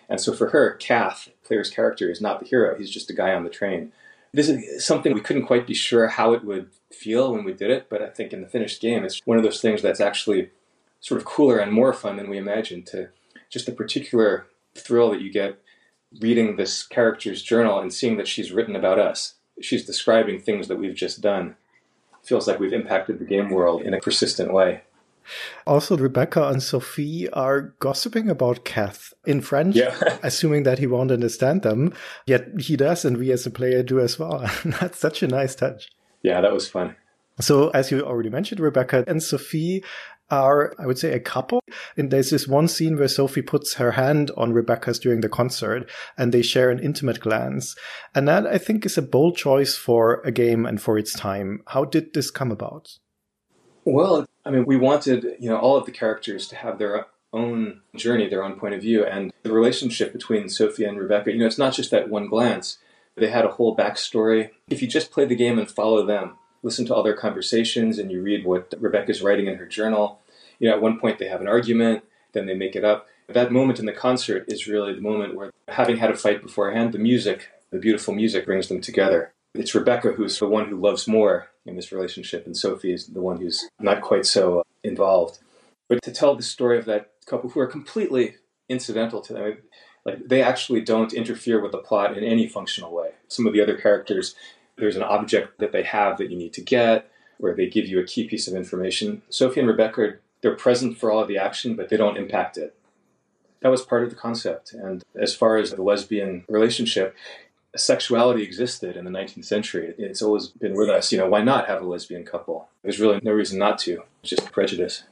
And so for her, Cath, Claire's character, is not the hero. He's just a guy on the train. This is something we couldn't quite be sure how it would feel when we did it, but I think in the finished game, it's one of those things that's actually sort of cooler and more fun than we imagined to just the particular thrill that you get reading this character's journal and seeing that she's written about us. She's describing things that we've just done. It feels like we've impacted the game world in a persistent way. Also, Rebecca and Sophie are gossiping about Cath in French, yeah. assuming that he won't understand them. Yet he does, and we as a player do as well. That's such a nice touch. Yeah, that was fun. So, as you already mentioned, Rebecca and Sophie are, I would say, a couple. And there's this one scene where Sophie puts her hand on Rebecca's during the concert and they share an intimate glance. And that I think is a bold choice for a game and for its time. How did this come about? Well, I mean, we wanted, you know, all of the characters to have their own journey, their own point of view. And the relationship between Sophie and Rebecca, you know, it's not just that one glance. They had a whole backstory. If you just play the game and follow them, listen to all their conversations and you read what Rebecca's writing in her journal. You know, at one point they have an argument, then they make it up. That moment in the concert is really the moment where, having had a fight beforehand, the music, the beautiful music, brings them together. It's Rebecca who's the one who loves more in this relationship, and Sophie is the one who's not quite so uh, involved. But to tell the story of that couple who are completely incidental to them, like they actually don't interfere with the plot in any functional way. Some of the other characters, there's an object that they have that you need to get, where they give you a key piece of information. Sophie and Rebecca, they're present for all of the action, but they don't impact it. That was part of the concept. And as far as the lesbian relationship, sexuality existed in the 19th century. It's always been with us. You know, why not have a lesbian couple? There's really no reason not to. It's just prejudice.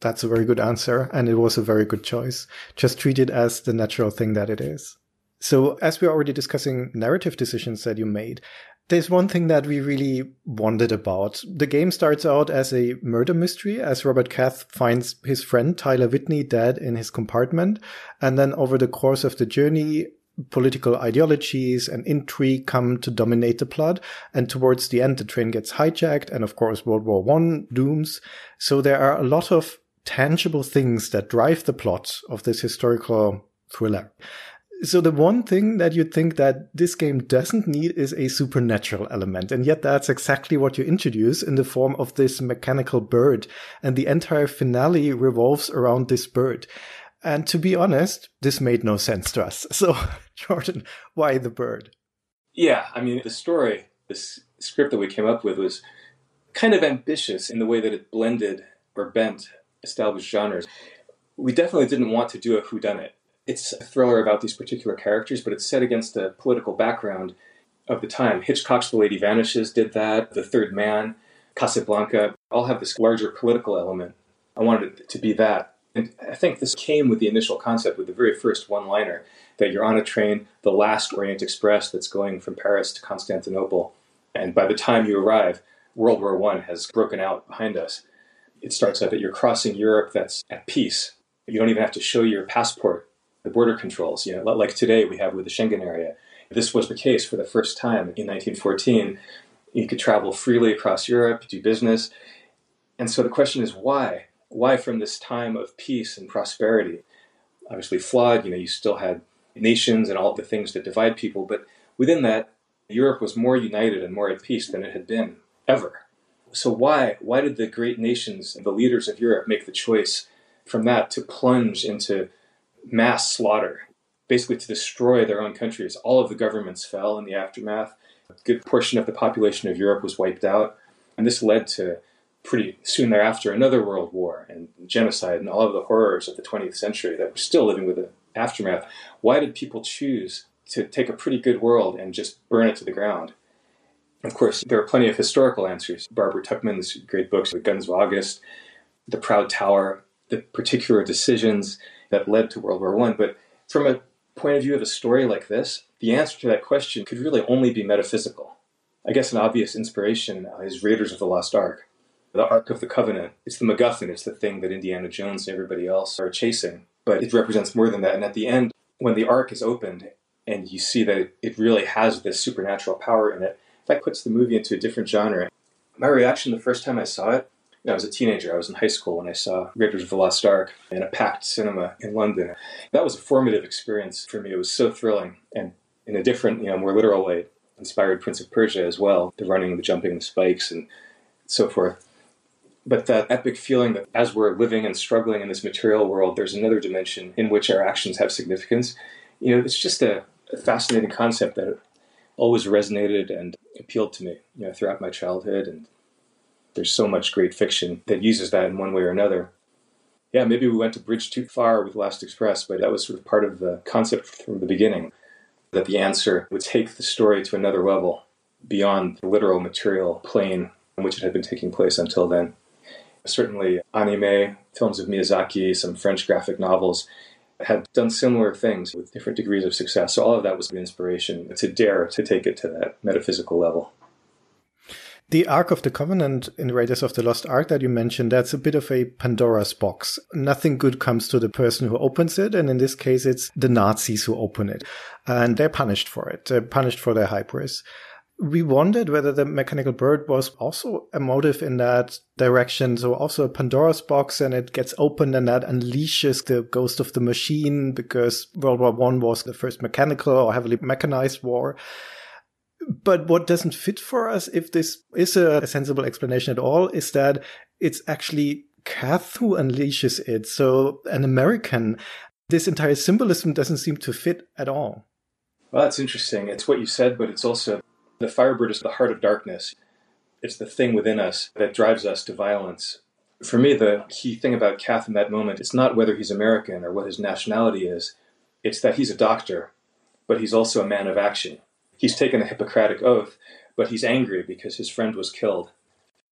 That's a very good answer, and it was a very good choice. Just treat it as the natural thing that it is. So, as we're already discussing narrative decisions that you made, there's one thing that we really wondered about. The game starts out as a murder mystery as Robert Cath finds his friend Tyler Whitney dead in his compartment. And then over the course of the journey, political ideologies and intrigue come to dominate the plot. And towards the end, the train gets hijacked. And of course, World War One dooms. So there are a lot of tangible things that drive the plot of this historical thriller. So the one thing that you think that this game doesn't need is a supernatural element. And yet that's exactly what you introduce in the form of this mechanical bird. And the entire finale revolves around this bird. And to be honest, this made no sense to us. So Jordan, why the bird? Yeah, I mean, the story, this script that we came up with was kind of ambitious in the way that it blended or bent established genres. We definitely didn't want to do a whodunit it's a thriller about these particular characters, but it's set against a political background of the time. Hitchcock's The Lady Vanishes did that, The Third Man, Casablanca, all have this larger political element. I wanted it to be that. And I think this came with the initial concept, with the very first one liner that you're on a train, the last Orient Express that's going from Paris to Constantinople. And by the time you arrive, World War I has broken out behind us. It starts out that you're crossing Europe that's at peace. You don't even have to show your passport the border controls. You know, like today we have with the Schengen area. This was the case for the first time in 1914. You could travel freely across Europe, do business. And so the question is why? Why from this time of peace and prosperity? Obviously flawed, you know, you still had nations and all the things that divide people, but within that, Europe was more united and more at peace than it had been ever. So why why did the great nations, and the leaders of Europe, make the choice from that to plunge into mass slaughter, basically to destroy their own countries. All of the governments fell in the aftermath. A good portion of the population of Europe was wiped out. And this led to pretty soon thereafter another world war and genocide and all of the horrors of the 20th century that we're still living with the aftermath. Why did people choose to take a pretty good world and just burn it to the ground? Of course, there are plenty of historical answers. Barbara Tuchman's great books, The Guns of August, The Proud Tower, the particular decisions that led to World War One. But from a point of view of a story like this, the answer to that question could really only be metaphysical. I guess an obvious inspiration uh, is Raiders of the Lost Ark, the Ark of the Covenant. It's the MacGuffin, it's the thing that Indiana Jones and everybody else are chasing. But it represents more than that. And at the end, when the Ark is opened and you see that it really has this supernatural power in it, that puts the movie into a different genre. My reaction the first time I saw it I was a teenager. I was in high school when I saw Raiders of the Lost Ark in a packed cinema in London. That was a formative experience for me. It was so thrilling and in a different, you know, more literal way, inspired Prince of Persia as well. The running, the jumping, the spikes, and so forth. But that epic feeling that as we're living and struggling in this material world, there's another dimension in which our actions have significance. You know, it's just a, a fascinating concept that always resonated and appealed to me, you know, throughout my childhood and there's so much great fiction that uses that in one way or another. Yeah, maybe we went to bridge too far with Last Express, but that was sort of part of the concept from the beginning that the answer would take the story to another level beyond the literal material plane in which it had been taking place until then. Certainly, anime, films of Miyazaki, some French graphic novels had done similar things with different degrees of success. So, all of that was the inspiration to dare to take it to that metaphysical level. The Ark of the Covenant in Raiders of the Lost Ark that you mentioned, that's a bit of a Pandora's box. Nothing good comes to the person who opens it. And in this case, it's the Nazis who open it. And they're punished for it. They're punished for their hybris. we wondered whether the mechanical bird was also a motive in that direction. So also a Pandora's box and it gets opened and that unleashes the ghost of the machine because World War One was the first mechanical or heavily mechanized war. But what doesn't fit for us, if this is a sensible explanation at all, is that it's actually Cath who unleashes it. So an American, this entire symbolism doesn't seem to fit at all. Well, that's interesting. It's what you said, but it's also the Firebird is the heart of darkness. It's the thing within us that drives us to violence. For me, the key thing about Cath in that moment is not whether he's American or what his nationality is. It's that he's a doctor, but he's also a man of action. He's taken a Hippocratic oath, but he's angry because his friend was killed.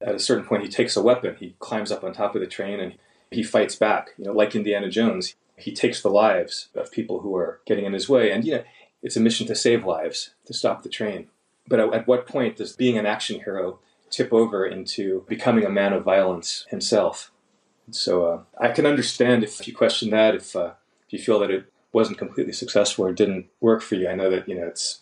At a certain point, he takes a weapon. He climbs up on top of the train and he fights back. You know, like Indiana Jones, he takes the lives of people who are getting in his way. And you know, it's a mission to save lives, to stop the train. But at, at what point does being an action hero tip over into becoming a man of violence himself? So uh, I can understand if you question that, if uh, if you feel that it wasn't completely successful or didn't work for you. I know that you know it's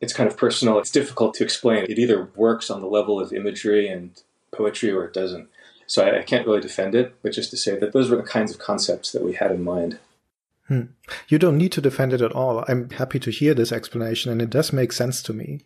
it's kind of personal. It's difficult to explain. It either works on the level of imagery and poetry or it doesn't. So I, I can't really defend it, but just to say that those were the kinds of concepts that we had in mind. Hmm. You don't need to defend it at all. I'm happy to hear this explanation, and it does make sense to me.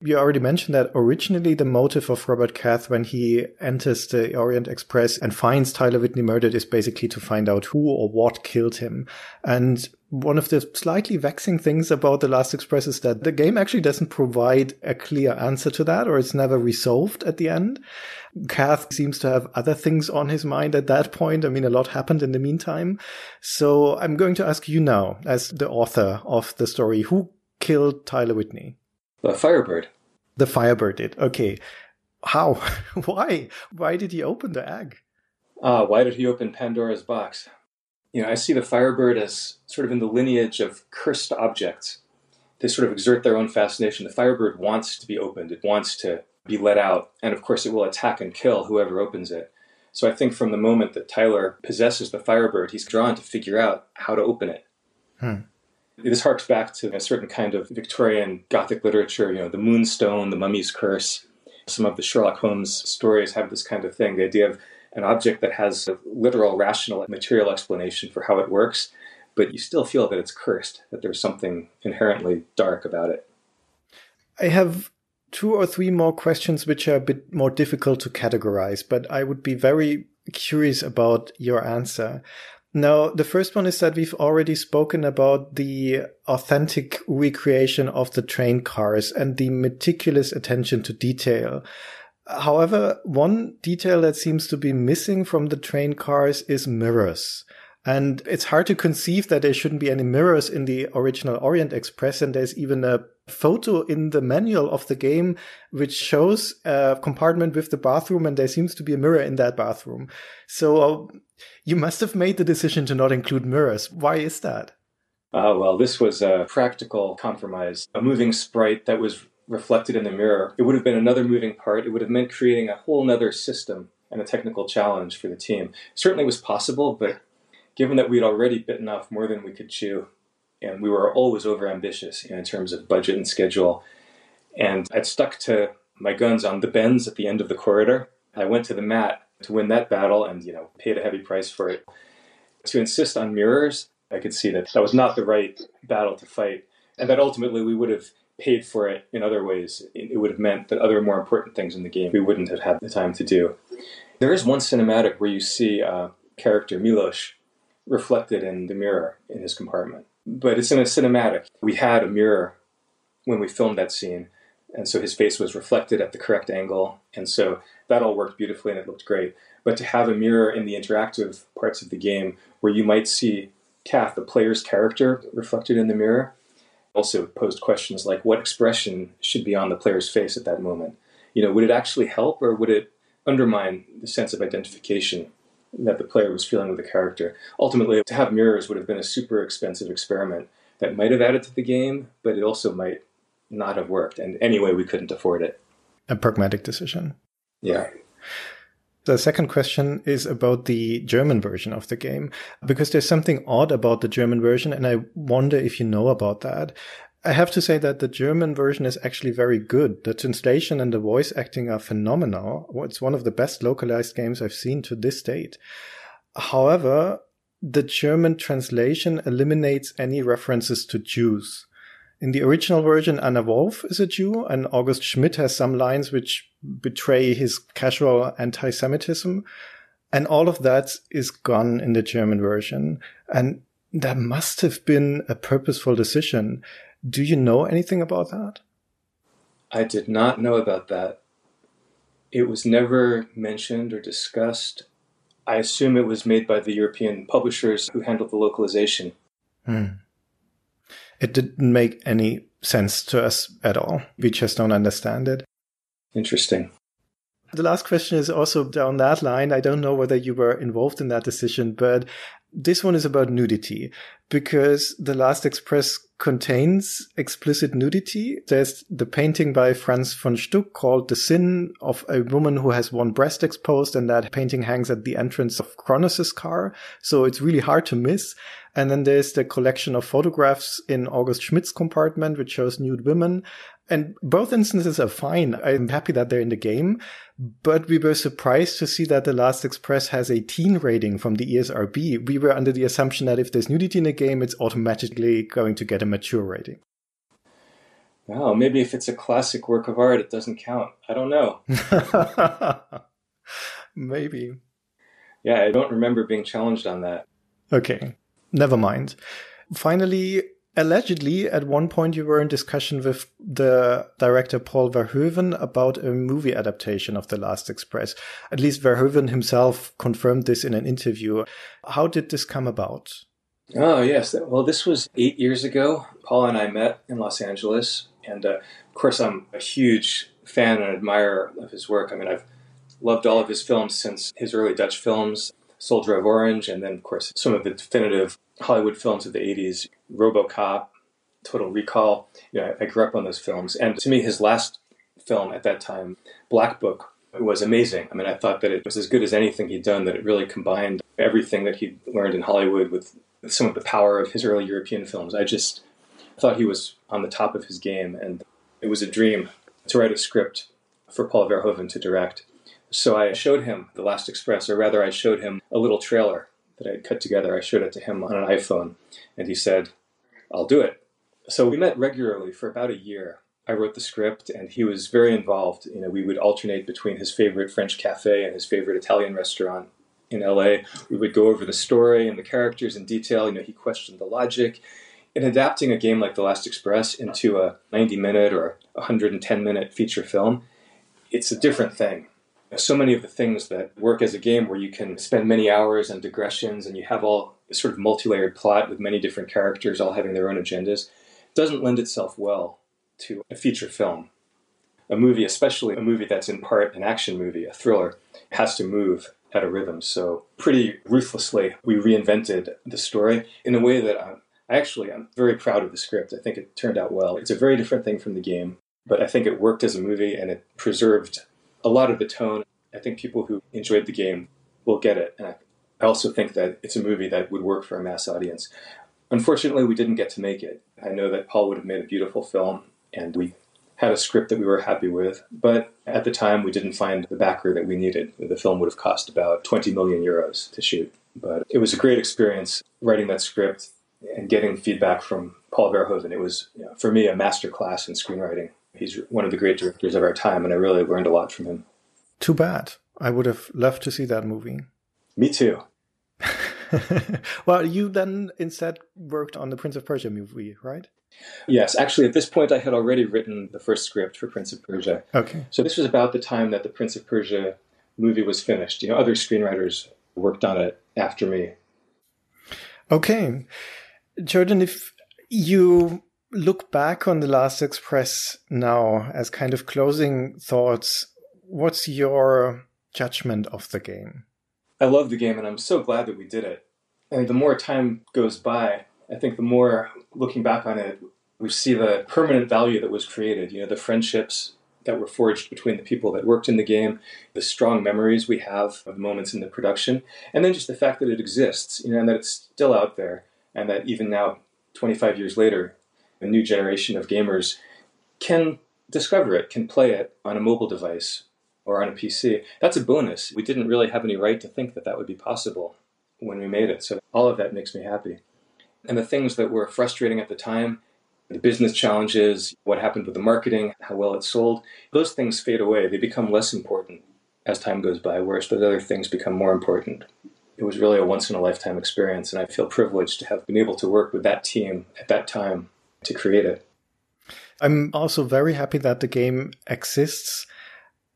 You already mentioned that originally the motive of Robert Cath when he enters the Orient Express and finds Tyler Whitney murdered is basically to find out who or what killed him. And one of the slightly vexing things about The Last Express is that the game actually doesn't provide a clear answer to that, or it's never resolved at the end. Cath seems to have other things on his mind at that point. I mean, a lot happened in the meantime. So I'm going to ask you now, as the author of the story, who killed Tyler Whitney? The Firebird. The Firebird did. Okay. How? why? Why did he open the egg? Ah, uh, why did he open Pandora's box? You know, I see the Firebird as sort of in the lineage of cursed objects. They sort of exert their own fascination. The Firebird wants to be opened. It wants to be let out. And of course, it will attack and kill whoever opens it. So I think from the moment that Tyler possesses the Firebird, he's drawn to figure out how to open it. Hmm. This harks back to a certain kind of Victorian Gothic literature, you know, the Moonstone, the Mummy's Curse. Some of the Sherlock Holmes stories have this kind of thing the idea of an object that has a literal, rational, material explanation for how it works, but you still feel that it's cursed, that there's something inherently dark about it. I have two or three more questions which are a bit more difficult to categorize, but I would be very curious about your answer. Now, the first one is that we've already spoken about the authentic recreation of the train cars and the meticulous attention to detail. However, one detail that seems to be missing from the train cars is mirrors. And it's hard to conceive that there shouldn't be any mirrors in the original Orient Express. And there's even a photo in the manual of the game which shows a compartment with the bathroom, and there seems to be a mirror in that bathroom. So you must have made the decision to not include mirrors. Why is that? Uh, well, this was a practical compromise, a moving sprite that was reflected in the mirror. It would have been another moving part. It would have meant creating a whole other system and a technical challenge for the team. Certainly was possible, but given that we'd already bitten off more than we could chew, and we were always over ambitious in terms of budget and schedule, and I'd stuck to my guns on the bends at the end of the corridor. I went to the mat to win that battle, and you know, paid a heavy price for it. To insist on mirrors, I could see that that was not the right battle to fight, and that ultimately we would have paid for it in other ways. It would have meant that other more important things in the game we wouldn't have had the time to do. There is one cinematic where you see uh, character Milos reflected in the mirror in his compartment. But it's in a cinematic. We had a mirror when we filmed that scene, and so his face was reflected at the correct angle, and so that all worked beautifully and it looked great. But to have a mirror in the interactive parts of the game where you might see Cath, the player's character, reflected in the mirror, also posed questions like what expression should be on the player's face at that moment. You know, would it actually help or would it undermine the sense of identification that the player was feeling with the character. Ultimately, to have mirrors would have been a super expensive experiment that might have added to the game, but it also might not have worked. And anyway, we couldn't afford it. A pragmatic decision. Yeah. The second question is about the German version of the game, because there's something odd about the German version, and I wonder if you know about that. I have to say that the German version is actually very good. The translation and the voice acting are phenomenal. It's one of the best localized games I've seen to this date. However, the German translation eliminates any references to Jews. In the original version, Anna Wolf is a Jew, and August Schmidt has some lines which betray his casual anti Semitism. And all of that is gone in the German version. And that must have been a purposeful decision do you know anything about that? I did not know about that. It was never mentioned or discussed. I assume it was made by the European publishers who handled the localization. Hmm. It didn't make any sense to us at all. We just don't understand it. Interesting. The last question is also down that line. I don't know whether you were involved in that decision, but this one is about nudity because The Last Express contains explicit nudity. There's the painting by Franz von Stuck called The Sin of a woman who has one breast exposed and that painting hangs at the entrance of Kronos' car. So it's really hard to miss. And then there's the collection of photographs in August Schmidt's compartment, which shows nude women. And both instances are fine. I'm happy that they're in the game, but we were surprised to see that The Last Express has a teen rating from the ESRB. We were under the assumption that if there's nudity in a game, it's automatically going to get a mature rating. Wow, maybe if it's a classic work of art, it doesn't count. I don't know. maybe. Yeah, I don't remember being challenged on that. Okay, never mind. Finally, Allegedly, at one point, you were in discussion with the director Paul Verhoeven about a movie adaptation of The Last Express. At least Verhoeven himself confirmed this in an interview. How did this come about? Oh, yes. Well, this was eight years ago. Paul and I met in Los Angeles. And uh, of course, I'm a huge fan and admirer of his work. I mean, I've loved all of his films since his early Dutch films, Soldier of Orange, and then, of course, some of the definitive Hollywood films of the 80s, RoboCop, Total Recall. You know, I grew up on those films. And to me, his last film at that time, Black Book, was amazing. I mean, I thought that it was as good as anything he'd done, that it really combined everything that he'd learned in Hollywood with some of the power of his early European films. I just thought he was on the top of his game, and it was a dream to write a script for Paul Verhoeven to direct. So I showed him The Last Express, or rather, I showed him a little trailer that I had cut together. I showed it to him on an iPhone, and he said, I'll do it. So we met regularly for about a year. I wrote the script, and he was very involved. You know, we would alternate between his favorite French cafe and his favorite Italian restaurant in LA. We would go over the story and the characters in detail. You know, he questioned the logic. In adapting a game like The Last Express into a 90 minute or 110 minute feature film, it's a different thing so many of the things that work as a game where you can spend many hours on digressions and you have all sort of multi-layered plot with many different characters all having their own agendas doesn't lend itself well to a feature film. A movie, especially a movie that's in part an action movie, a thriller, has to move at a rhythm. So pretty ruthlessly, we reinvented the story in a way that I'm, I actually I'm very proud of the script. I think it turned out well. It's a very different thing from the game, but I think it worked as a movie and it preserved a lot of the tone. I think people who enjoyed the game will get it. And I also think that it's a movie that would work for a mass audience. Unfortunately, we didn't get to make it. I know that Paul would have made a beautiful film, and we had a script that we were happy with, but at the time we didn't find the backer that we needed. The film would have cost about 20 million euros to shoot. But it was a great experience writing that script and getting feedback from Paul Verhoeven. It was, you know, for me, a master class in screenwriting. He's one of the great directors of our time, and I really learned a lot from him. Too bad. I would have loved to see that movie. Me too. well, you then instead worked on the Prince of Persia movie, right? Yes, actually, at this point, I had already written the first script for Prince of Persia. Okay. So this was about the time that the Prince of Persia movie was finished. You know, other screenwriters worked on it after me. Okay. Jordan, if you look back on The Last Express now as kind of closing thoughts, what's your judgment of the game? I love the game and I'm so glad that we did it. And the more time goes by, I think the more looking back on it, we see the permanent value that was created. You know, the friendships that were forged between the people that worked in the game, the strong memories we have of moments in the production, and then just the fact that it exists, you know, and that it's still out there, and that even now, 25 years later, a new generation of gamers can discover it, can play it on a mobile device or on a PC. That's a bonus. We didn't really have any right to think that that would be possible when we made it. So all of that makes me happy. And the things that were frustrating at the time, the business challenges, what happened with the marketing, how well it sold, those things fade away. They become less important as time goes by, whereas those other things become more important. It was really a once in a lifetime experience, and I feel privileged to have been able to work with that team at that time to create it. I'm also very happy that the game exists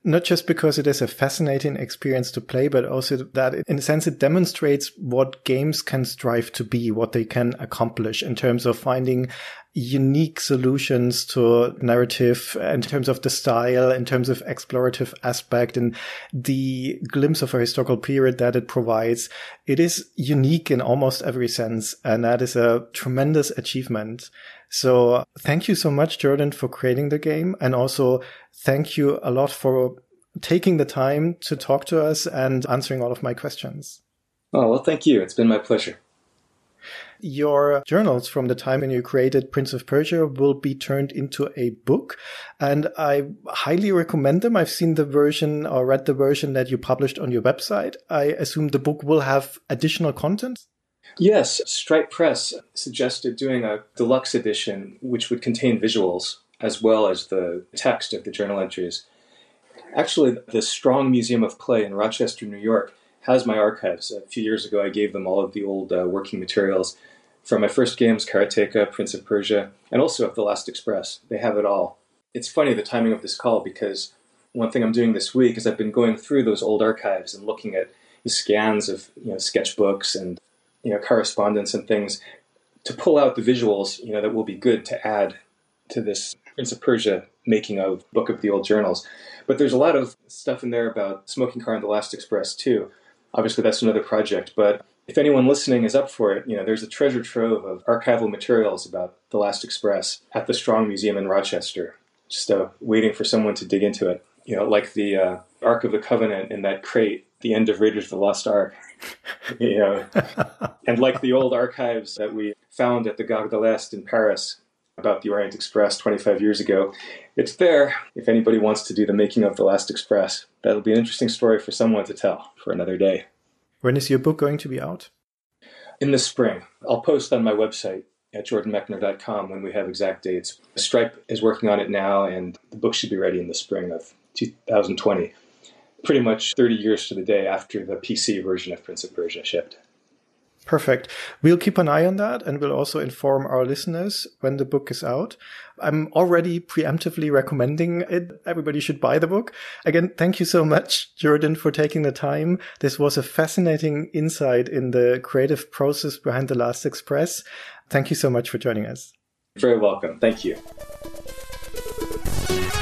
not just because it is a fascinating experience to play, but also that in a sense it demonstrates what games can strive to be, what they can accomplish in terms of finding unique solutions to narrative, in terms of the style, in terms of explorative aspect and the glimpse of a historical period that it provides. It is unique in almost every sense. And that is a tremendous achievement. So thank you so much, Jordan, for creating the game. And also thank you a lot for taking the time to talk to us and answering all of my questions. Oh, well, thank you. It's been my pleasure. Your journals from the time when you created Prince of Persia will be turned into a book. And I highly recommend them. I've seen the version or read the version that you published on your website. I assume the book will have additional content. Yes, Stripe Press suggested doing a deluxe edition which would contain visuals as well as the text of the journal entries. Actually, the Strong Museum of Play in Rochester, New York, has my archives. A few years ago, I gave them all of the old uh, working materials from my first games, Karateka, Prince of Persia, and also of The Last Express. They have it all. It's funny the timing of this call because one thing I'm doing this week is I've been going through those old archives and looking at the scans of you know sketchbooks and you know correspondence and things to pull out the visuals you know that will be good to add to this Prince of Persia making of book of the old journals. But there's a lot of stuff in there about Smoking Car and the Last Express too. Obviously, that's another project. But if anyone listening is up for it, you know, there's a treasure trove of archival materials about the Last Express at the Strong Museum in Rochester, just uh, waiting for someone to dig into it. You know, like the uh, Ark of the Covenant in that crate, the end of Raiders of the Lost Ark. you know, and like the old archives that we found at the Gare de l'Est in Paris about the Orient Express 25 years ago, it's there if anybody wants to do the making of the Last Express. That'll be an interesting story for someone to tell for another day. When is your book going to be out? In the spring. I'll post on my website at jordanmechner.com when we have exact dates. Stripe is working on it now, and the book should be ready in the spring of 2020 pretty much 30 years to the day after the PC version of Prince of Persia shipped. Perfect. We'll keep an eye on that and we'll also inform our listeners when the book is out. I'm already preemptively recommending it. Everybody should buy the book. Again, thank you so much, Jordan, for taking the time. This was a fascinating insight in the creative process behind The Last Express. Thank you so much for joining us. Very welcome. Thank you. Thank you.